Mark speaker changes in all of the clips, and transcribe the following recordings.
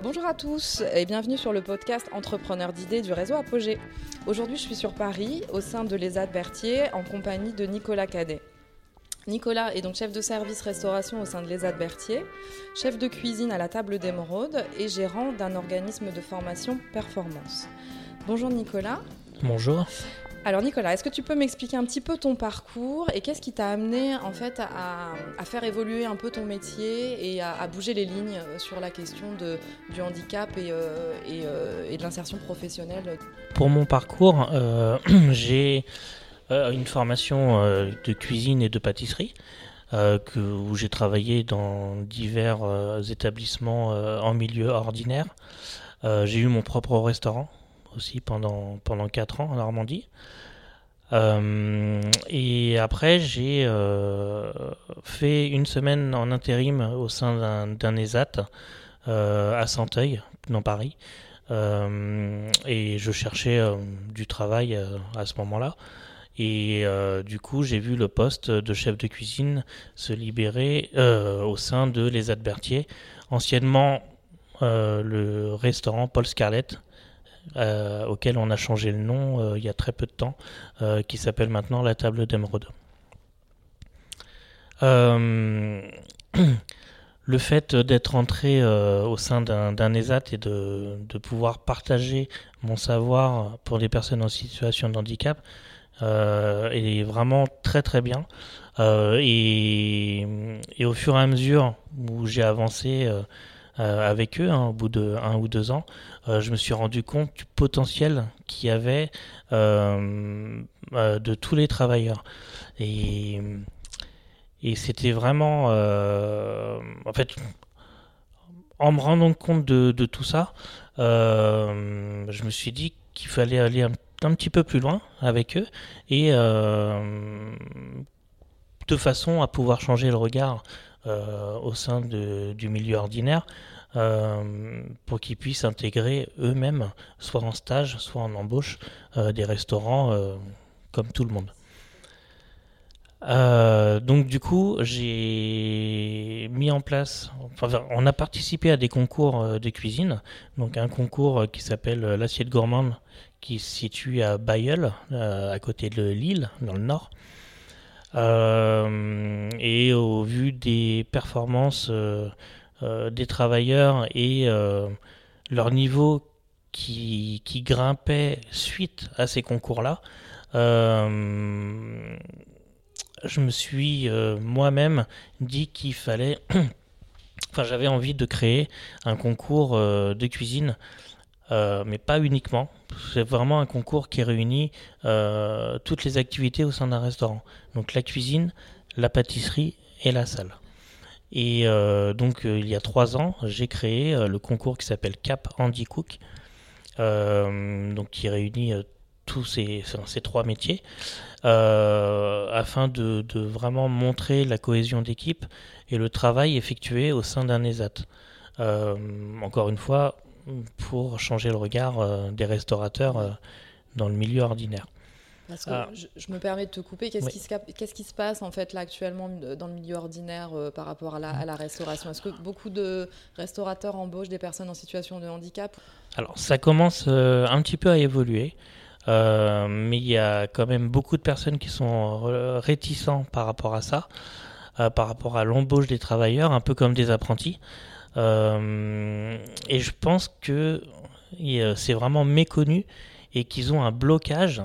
Speaker 1: Bonjour à tous et bienvenue sur le podcast Entrepreneurs d'idées du réseau Apogée. Aujourd'hui, je suis sur Paris au sein de l'ESAD Berthier en compagnie de Nicolas Cadet. Nicolas est donc chef de service restauration au sein de l'ESAD Berthier, chef de cuisine à la table d'émeraude et gérant d'un organisme de formation performance. Bonjour Nicolas.
Speaker 2: Bonjour.
Speaker 1: Alors Nicolas, est-ce que tu peux m'expliquer un petit peu ton parcours et qu'est-ce qui t'a amené en fait à, faire évoluer un peu ton métier et à, bouger les lignes sur la question du handicap et, euh, euh, et, de l'insertion professionnelle?
Speaker 2: Pour mon parcours, euh, j'ai une formation de cuisine et de pâtisserie. que, où j'ai travaillé dans divers établissements en milieu ordinaire. j'ai eu mon propre restaurant aussi pendant, pendant 4 ans en Normandie. Euh, et après, j'ai euh, fait une semaine en intérim au sein d'un ESAT euh, à Santeuil, dans Paris. et je cherchais du travail à ce moment-là. Et du coup, j'ai vu le poste de chef de cuisine se libérer au sein de l'ESAT Berthier, anciennement le restaurant Paul Scarlett, euh, auquel on a changé le nom euh, il y a très peu de temps, euh, qui s'appelle maintenant la table d'émeraude. le fait d'être entré au sein d'un ESAT et de, pouvoir partager mon savoir pour les personnes en situation de handicap est vraiment très très bien. Et, et, au fur et à mesure où j'ai avancé euh, avec eux, hein, au bout de un ou deux ans, euh, je me suis rendu compte du potentiel qu'il y avait euh, de tous les travailleurs. Et, c'était vraiment, en fait, en me rendant compte de, tout ça, je me suis dit qu'il fallait aller un, petit peu plus loin avec eux et de façon à pouvoir changer le regard au sein du milieu ordinaire euh, pour qu'ils puissent intégrer eux-mêmes, soit en stage, soit en embauche, euh, des restaurants comme tout le monde. donc du coup, j'ai mis en place, enfin, on a participé à des concours de cuisine, donc un concours qui s'appelle l'assiette gourmande, qui se situe à Bayeul, à côté de Lille, dans le nord. Euh, et au vu des performances euh, euh, des travailleurs et leur niveau qui, qui, grimpait suite à ces concours-là, je me suis moi-même dit qu'il fallait enfin j'avais envie de créer un concours de cuisine mais pas uniquement. C'est vraiment un concours qui réunit euh, toutes les activités au sein d'un restaurant. Donc la cuisine, la pâtisserie et la salle. Et euh, donc il y a trois ans, j'ai créé le concours qui s'appelle Cap Andy Cook, donc qui réunit tous ces, trois métiers, afin de, vraiment montrer la cohésion d'équipe et le travail effectué au sein d'un ESAT. encore une fois, pour changer le regard euh, des restaurateurs euh, dans le milieu ordinaire.
Speaker 1: Ah. je, me permets de te couper. Qu'est-ce qui, se, qui, se passe en fait là actuellement dans le milieu ordinaire euh, par rapport à la, restauration? Est-ce que beaucoup de restaurateurs embauchent des personnes en situation de handicap?
Speaker 2: Alors ça commence un petit peu à évoluer, mais il y a quand même beaucoup de personnes qui sont réticents par rapport à ça, par rapport à l'embauche des travailleurs, un peu comme des apprentis. Euh, et je pense que c'est vraiment méconnu et qu'ils ont un blocage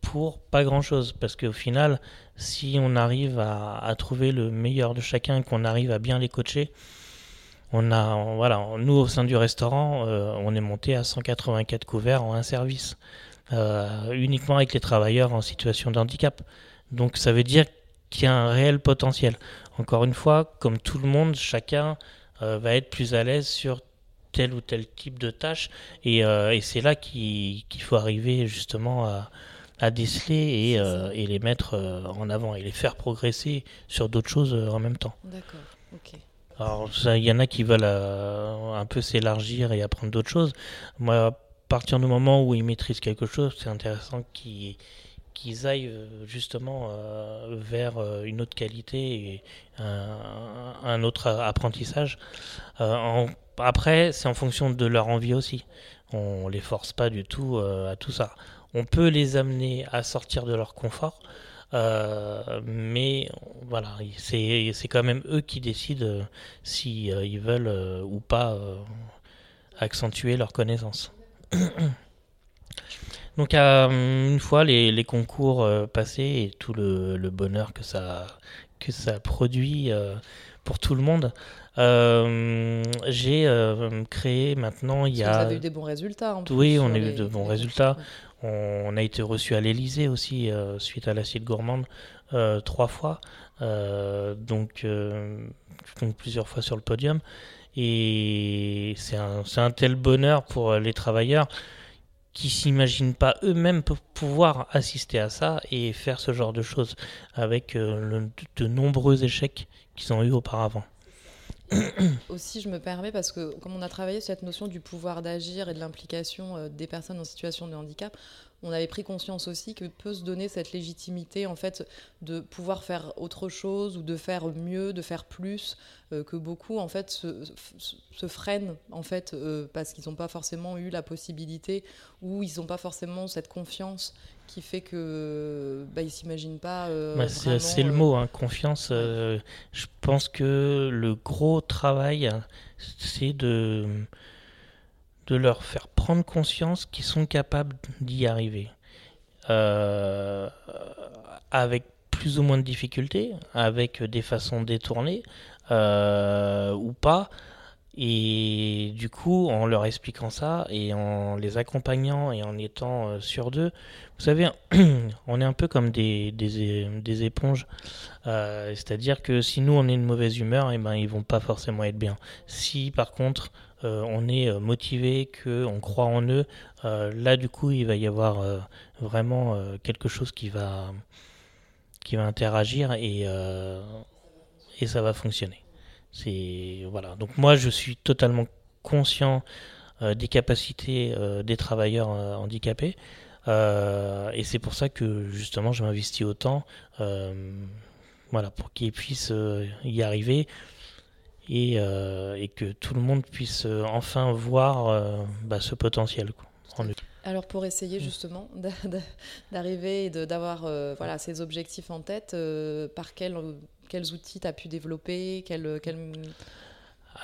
Speaker 2: pour pas grand chose. Parce qu'au final, si on arrive à, trouver le meilleur de chacun qu'on arrive à bien les coacher, on a, voilà, nous au sein du restaurant, euh, on est monté à 184 couverts en un service, euh, uniquement avec les travailleurs en situation de handicap. Donc ça veut dire qu'il y a un réel potentiel. Encore une fois, comme tout le monde, chacun euh, va être plus à l'aise sur tel ou tel type de tâche. Et, euh, et c'est là qu'il faut arriver justement à, à déceler et, euh, et, les mettre en avant et les faire progresser sur d'autres choses en même temps.
Speaker 1: D'accord, ok.
Speaker 2: Alors, il y en a qui veulent un peu s'élargir et apprendre d'autres choses. Moi, à partir du moment où ils maîtrisent quelque chose, c'est intéressant qu'ils qu'ils aillent justement vers une autre qualité et un, autre apprentissage. après, c'est en fonction de leur envie aussi. On les force pas du tout à tout ça. On peut les amener à sortir de leur confort, euh, mais voilà, c'est quand même eux qui décident si euh, ils veulent euh, ou pas accentuer leurs connaissances. Donc une fois les, les concours passés et tout le, le, bonheur que ça, que ça produit pour tout le monde, j'ai créé maintenant il y a.
Speaker 1: Vous avez eu des bons résultats. En
Speaker 2: oui, on a eu de bons résultats. On a été reçu à l'Elysée aussi, euh, suite à l'acide gourmande, euh, trois fois, euh, donc, donc, plusieurs fois sur le podium. Et c'est un, un, tel bonheur pour les travailleurs qui s'imaginent pas eux-mêmes pouvoir assister à ça et faire ce genre de choses avec de nombreux échecs qu'ils ont eu auparavant.
Speaker 1: Aussi, je me permets, parce que comme on a travaillé sur cette notion du pouvoir d'agir et de l'implication euh, des personnes en situation de handicap, on avait pris conscience aussi que peut se donner cette légitimité en fait de pouvoir faire autre chose ou de faire mieux, de faire plus, euh, que beaucoup en fait se, freinent en fait euh, parce qu'ils n'ont pas forcément eu la possibilité ou ils n'ont pas forcément cette confiance qui fait que bah, ils s'imaginent pas. Euh,
Speaker 2: bah, c'est le mot, hein, confiance. je pense que le gros travail, c'est de de leur faire prendre conscience qu'ils sont capables d'y arriver. Euh, avec plus ou moins de difficultés, avec des façons détournées euh, ou pas. Et du coup, en leur expliquant ça et en les accompagnant et en étant euh, sur d'eux, vous savez, on est un peu comme des, des, éponges. C'est-à-dire que si nous, on est de mauvaise humeur, et eh ben, ils vont pas forcément être bien. Si par contre, euh, on est euh, motivé, qu'on croit en eux, euh, là du coup il va y avoir vraiment quelque chose qui va, qui va interagir et, et ça va fonctionner. C'est voilà. Donc moi je suis totalement conscient des capacités des travailleurs handicapés. et c'est pour ça que justement je m'investis autant voilà, pour qu'ils puissent y arriver. Euh, et, que tout le monde puisse euh, enfin voir euh, bah, ce potentiel.
Speaker 1: Alors pour essayer mm. justement d'arriver et d'avoir voilà, ces objectifs en tête, par quels outils tu as pu développer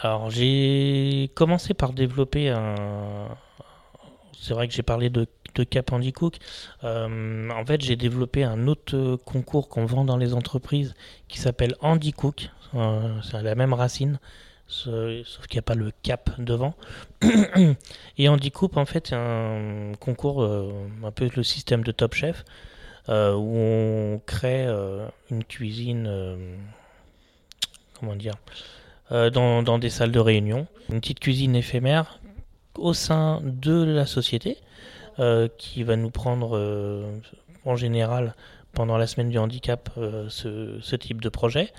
Speaker 2: Alors j'ai commencé par développer un... C'est vrai que j'ai parlé de, Cap Andy Cook. en fait j'ai développé un autre concours qu'on vend dans les entreprises qui s'appelle Andy Cook. Euh, c'est la même racine, sauf qu'il n'y a pas le cap devant. Et Andy Coupe, en fait, c'est un concours, euh, un peu le système de Top Chef, euh, où on crée une cuisine, comment dire, dans, des salles de réunion, une petite cuisine éphémère au sein de la société, qui va nous prendre en général pendant la semaine du handicap ce, ce, type de projet.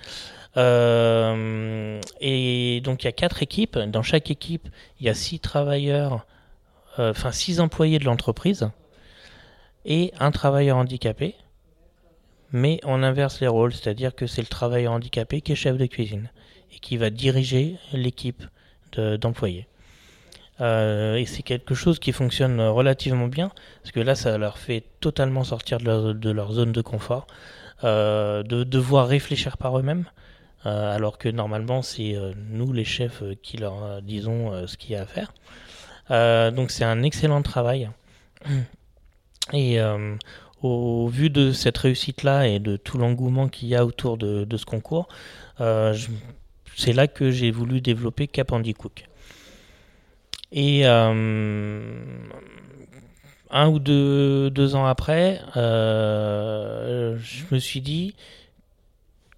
Speaker 2: Euh, et donc il y a quatre équipes. Dans chaque équipe, il y a six travailleurs, euh, enfin six employés de l'entreprise et un travailleur handicapé. Mais on inverse les rôles, c'est-à-dire que c'est le travailleur handicapé qui est chef de cuisine et qui va diriger l'équipe d'employés. Euh, et c'est quelque chose qui fonctionne relativement bien, parce que là, ça leur fait totalement sortir de leur, zone de confort, de devoir réfléchir par eux-mêmes, euh, alors que normalement c'est euh, nous les chefs euh, qui leur disons ce qu'il y a à faire. donc c'est un excellent travail. Et au vu de cette réussite-là et de tout l'engouement qu'il y a autour de, ce concours, c'est là que j'ai voulu développer Cap Andy Cook. Et un ou deux, deux ans après, je me suis dit,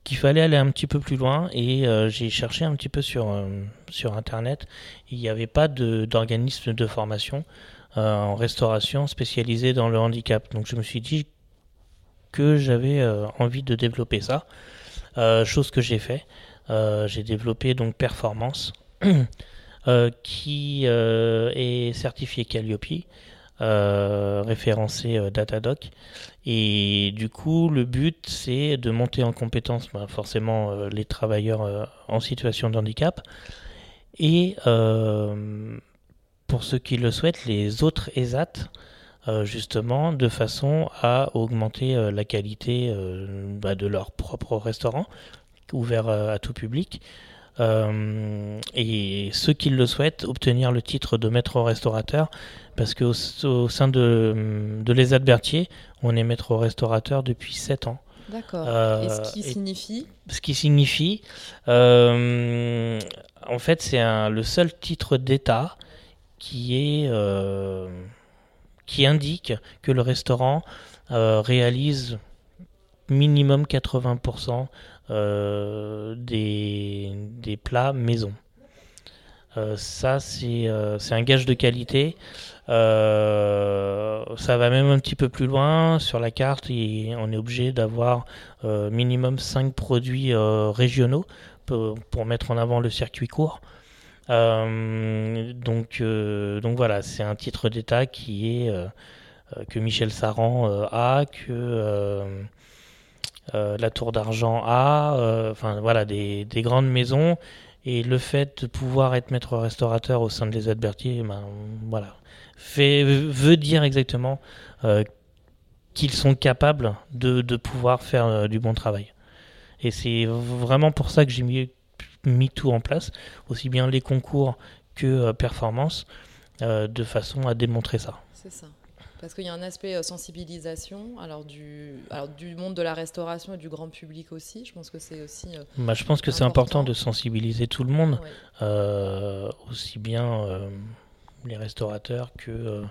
Speaker 2: qu'il fallait aller un petit peu plus loin et euh, j'ai cherché un petit peu sur, euh, sur Internet. Il n'y avait pas d'organisme de, formation euh, en restauration spécialisé dans le handicap. Donc je me suis dit que j'avais envie de développer ça, chose que j'ai fait. j'ai développé donc Performance, qui est certifié Calliope. référencé Datadoc. Et du coup, le but, c'est de monter en compétence bah, forcément les travailleurs en situation de handicap. Et pour ceux qui le souhaitent, les autres ESAT, justement, de façon à augmenter la qualité bah, de leur propre restaurant, ouvert à tout public. Euh, et ceux qui le souhaitent, obtenir le titre de maître restaurateur, parce qu'au au sein de, de l'ESAD Berthier, on est maître restaurateur depuis 7 ans.
Speaker 1: D'accord. Euh, et ce qui signifie?
Speaker 2: Ce qui signifie, euh, en fait, c'est le seul titre d'État qui est qui indique que le restaurant réalise minimum 80% euh, des, des, plats maison. Euh, ça, euh, c'est un gage de qualité. ça va même un petit peu plus loin. Sur la carte, on est obligé d'avoir minimum 5 produits régionaux pour, mettre en avant le circuit court. Donc, donc voilà, c'est un titre d'État qui est que Michel Saran a, que euh, la Tour d'Argent A, euh, enfin voilà, des, grandes maisons. Et le fait de pouvoir être maître restaurateur au sein de les Berthier, ben, voilà, veut dire exactement euh, qu'ils sont capables de, pouvoir faire du bon travail. Et c'est vraiment pour ça que j'ai mis, mis, tout en place, aussi bien les concours que performance, de façon à démontrer ça.
Speaker 1: C'est ça. Parce qu'il y a un aspect euh, sensibilisation, alors du, alors du monde de la restauration et du grand public aussi. Je pense que c'est aussi. Euh,
Speaker 2: bah, je pense que c'est important de sensibiliser tout le monde, euh, aussi bien les restaurateurs que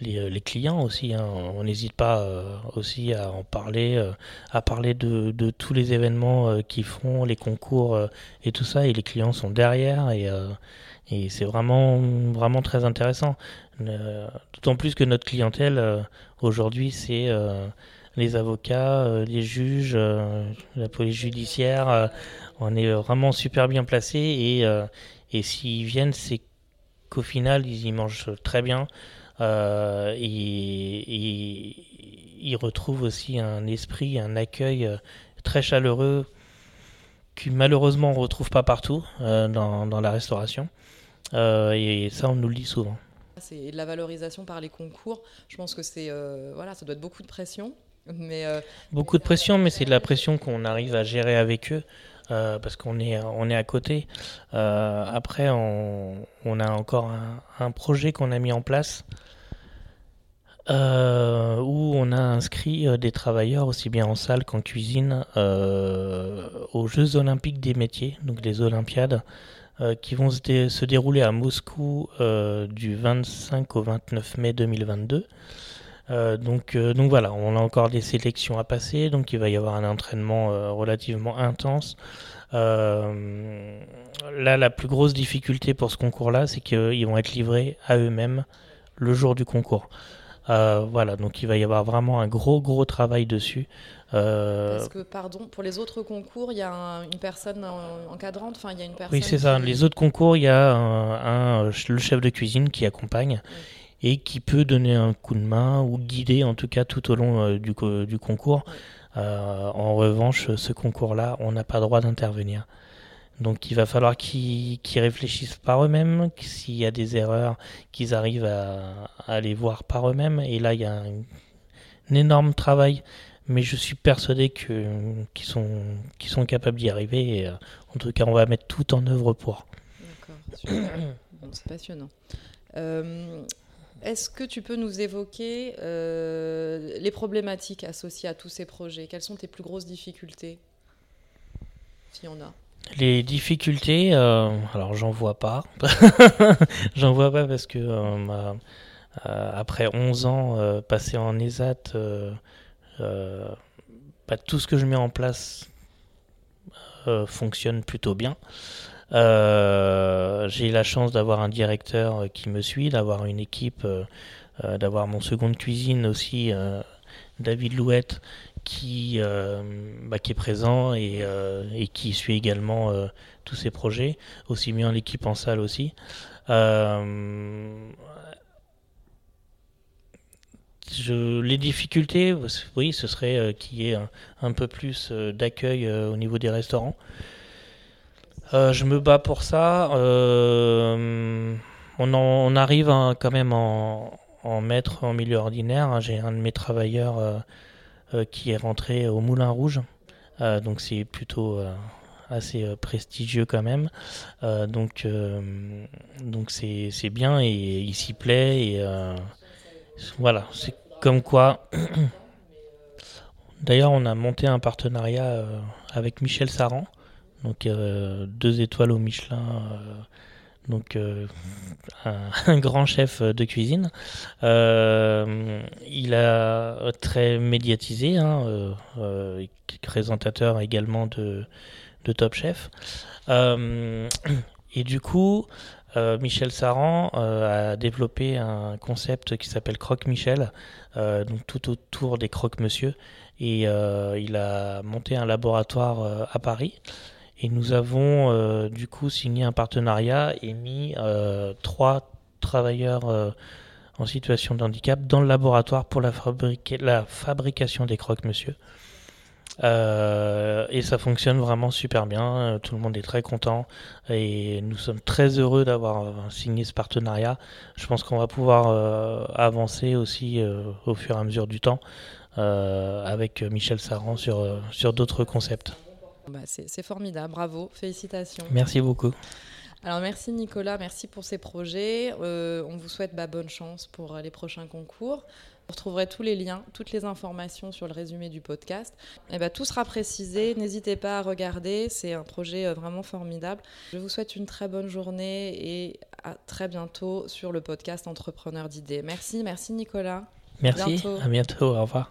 Speaker 2: les, clients aussi. Hein. On n'hésite pas aussi à en parler, à parler de, tous les événements qu'ils font, les concours et tout ça. Et les clients sont derrière et et c'est vraiment, vraiment très intéressant. Euh, d'autant plus que notre clientèle, euh, aujourd'hui, c'est euh, les avocats, les juges, la police judiciaire. on est vraiment super bien placés et, et s'ils viennent, c'est qu'au final, ils y mangent très bien. et, et, ils retrouvent aussi un esprit, un accueil très chaleureux que malheureusement on ne retrouve pas partout dans, dans, la restauration. et ça, on nous le dit souvent.
Speaker 1: C'est la valorisation par les concours. Je pense que c'est euh, voilà, ça doit être beaucoup de pression. Mais euh,
Speaker 2: beaucoup de pression, mais c'est de la pression qu'on arrive à gérer avec eux. Euh, parce qu'on est, on est à côté. après, on, a encore un, projet qu'on a mis en place où on a inscrit des travailleurs aussi bien en salle qu'en cuisine aux Jeux olympiques des métiers, donc des Olympiades. Euh, qui vont se, dérouler à Moscou euh, du 25 au 29 mai 2022. Euh, donc, donc voilà, on a encore des sélections à passer, donc il va y avoir un entraînement relativement intense. là, la plus grosse difficulté pour ce concours-là, c'est qu'ils vont être livrés à eux-mêmes le jour du concours. voilà, donc il va y avoir vraiment un gros gros travail dessus.
Speaker 1: Euh, Parce que, pardon, pour les autres concours, il y a une personne encadrante enfin, il y a une personne
Speaker 2: Oui, c'est ça. Les autres concours, il y a un, le chef de cuisine qui accompagne et qui peut donner un coup de main ou guider, en tout cas, tout au long euh, du, concours. Euh, en revanche, ce concours-là, on n'a pas droit d'intervenir. Donc il va falloir qu'ils réfléchissent par eux-mêmes, s'il y a des erreurs, qu'ils arrivent à, à, les voir par eux-mêmes. Et là, il y a un, énorme travail mais je suis persuadé qu'ils sont, capables d'y arriver. Euh, en tout cas, on va mettre tout en œuvre pour.
Speaker 1: D'accord, c'est passionnant. Est-ce que tu peux nous évoquer euh, les problématiques associées à tous ces projets? Quelles sont tes plus grosses difficultés S'il y en a.
Speaker 2: Les difficultés, alors j'en vois pas. j'en vois pas parce que après 11 ans passés en ESAT, euh, bah, tout ce que je mets en place euh, fonctionne plutôt bien. Euh, j'ai la chance d'avoir un directeur qui me suit, d'avoir une équipe, d'avoir mon second de cuisine aussi, David Louette, qui, bah, qui est présent et, qui suit également tous ces projets, aussi bien l'équipe en salle aussi. les difficultés, oui, ce serait qu'il y ait un, peu plus d'accueil au niveau des restaurants. Je me bats pour ça. on, on, arrive quand même en, maître en milieu ordinaire. Hein. J'ai un de mes travailleurs qui est rentré au Moulin Rouge. donc c'est plutôt assez euh, prestigieux quand même. Euh, donc euh, c'est bien et il s'y plaît voilà, c'est comme quoi. D'ailleurs, on a monté un partenariat avec Michel Saran, donc deux étoiles au Michelin, donc un, grand chef de cuisine. il a très médiatisé, hein, présentateur également de Top Chef. Euh, et du coup, euh, Michel Saran euh, a développé un concept qui s'appelle Croque Michel, donc tout autour des croque monsieur. Et il a monté un laboratoire à Paris. Et nous avons du coup signé un partenariat et mis trois travailleurs en situation de handicap dans le laboratoire pour la, la fabrication des croque monsieur. Euh, et ça fonctionne vraiment super bien. Tout le monde est très content et nous sommes très heureux d'avoir euh, signé ce partenariat. Je pense qu'on va pouvoir euh, avancer aussi au fur et à mesure du temps avec Michel Saran sur d'autres concepts.
Speaker 1: Bah, c'est formidable, bravo, félicitations.
Speaker 2: Merci beaucoup.
Speaker 1: Alors merci Nicolas, merci pour ces projets. on vous souhaite bah, bonne chance pour les prochains concours. Vous retrouverez tous les liens, toutes les informations sur le résumé du podcast. Et eh ben, tout sera précisé. N'hésitez pas à regarder. C'est un projet euh, vraiment formidable. Je vous souhaite une très bonne journée et à très bientôt sur le podcast Entrepreneur d'idées. Merci, merci Nicolas.
Speaker 2: Merci. À bientôt. Au revoir.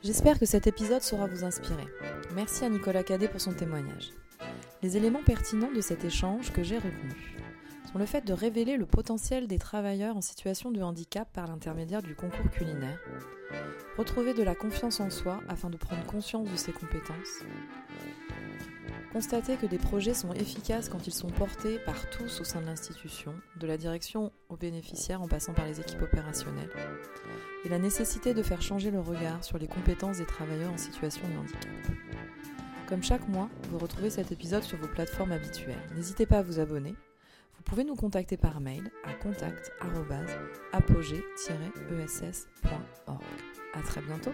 Speaker 1: J'espère que cet épisode saura vous inspirer. Merci à Nicolas Cadet pour son témoignage. Les éléments pertinents de cet échange que j'ai retenus sont le fait de révéler le potentiel des travailleurs en situation de handicap par l'intermédiaire du concours culinaire, retrouver de la confiance en soi afin de prendre conscience de ses compétences, constater que des projets sont efficaces quand ils sont portés par tous au sein de l'institution, de la direction aux bénéficiaires en passant par les équipes opérationnelles, et la nécessité de faire changer le regard sur les compétences des travailleurs en situation de handicap. Comme chaque mois, vous retrouvez cet épisode sur vos plateformes habituelles. N'hésitez pas à vous abonner vous pouvez nous contacter par mail à contact@apogée-ess.org. À très bientôt.